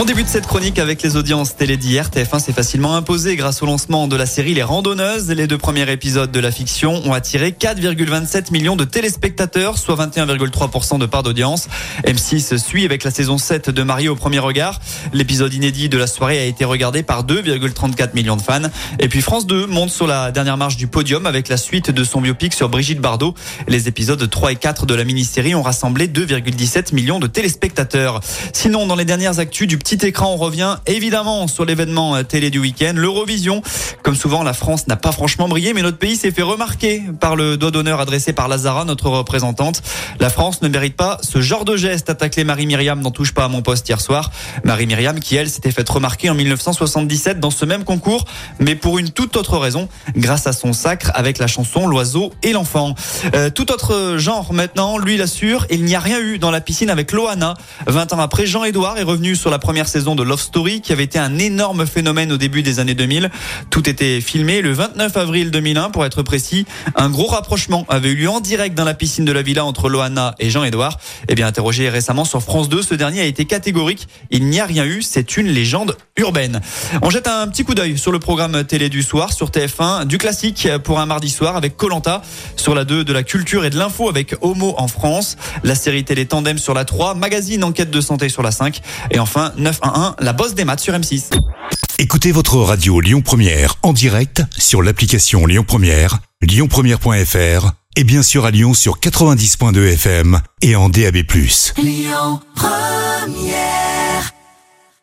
On débute cette chronique avec les audiences télé d'hier. TF1 s'est facilement imposé grâce au lancement de la série Les Randonneuses. Les deux premiers épisodes de la fiction ont attiré 4,27 millions de téléspectateurs, soit 21,3% de part d'audience. M6 suit avec la saison 7 de Marie au premier regard. L'épisode inédit de la soirée a été regardé par 2,34 millions de fans. Et puis France 2 monte sur la dernière marche du podium avec la suite de son biopic sur Brigitte Bardot. Les épisodes 3 et 4 de la mini-série ont rassemblé 2,17 millions de téléspectateurs. Sinon, dans les dernières actus du petit écran, on revient évidemment sur l'événement euh, télé du week-end, l'Eurovision. Comme souvent, la France n'a pas franchement brillé, mais notre pays s'est fait remarquer par le doigt d'honneur adressé par Lazara, notre représentante. La France ne mérite pas ce genre de geste, attaqué Marie-Myriam n'en touche pas à mon poste hier soir. Marie-Myriam qui, elle, s'était faite remarquer en 1977 dans ce même concours, mais pour une toute autre raison, grâce à son sacre avec la chanson L'oiseau et l'enfant. Euh, tout autre genre maintenant, lui l'assure, il n'y a rien eu dans la piscine avec Loana. 20 ans après, Jean-Édouard est revenu sur la première saison de Love Story qui avait été un énorme phénomène au début des années 2000. Tout était filmé le 29 avril 2001 pour être précis. Un gros rapprochement avait eu lieu en direct dans la piscine de la villa entre Loana et Jean-Edouard. Eh bien, interrogé récemment sur France 2, ce dernier a été catégorique. Il n'y a rien eu, c'est une légende urbaine. On jette un petit coup d'œil sur le programme télé du soir sur TF1, du classique pour un mardi soir avec Colanta, sur la 2 de la culture et de l'info avec Homo en France, la série télé Tandem sur la 3, magazine enquête de santé sur la 5 et enfin 911, la bosse des maths sur M6. Écoutez votre radio Lyon Première en direct sur l'application Lyon Première, lyonpremière.fr et bien sûr à Lyon sur 90.2 FM et en DAB+. Lyon Première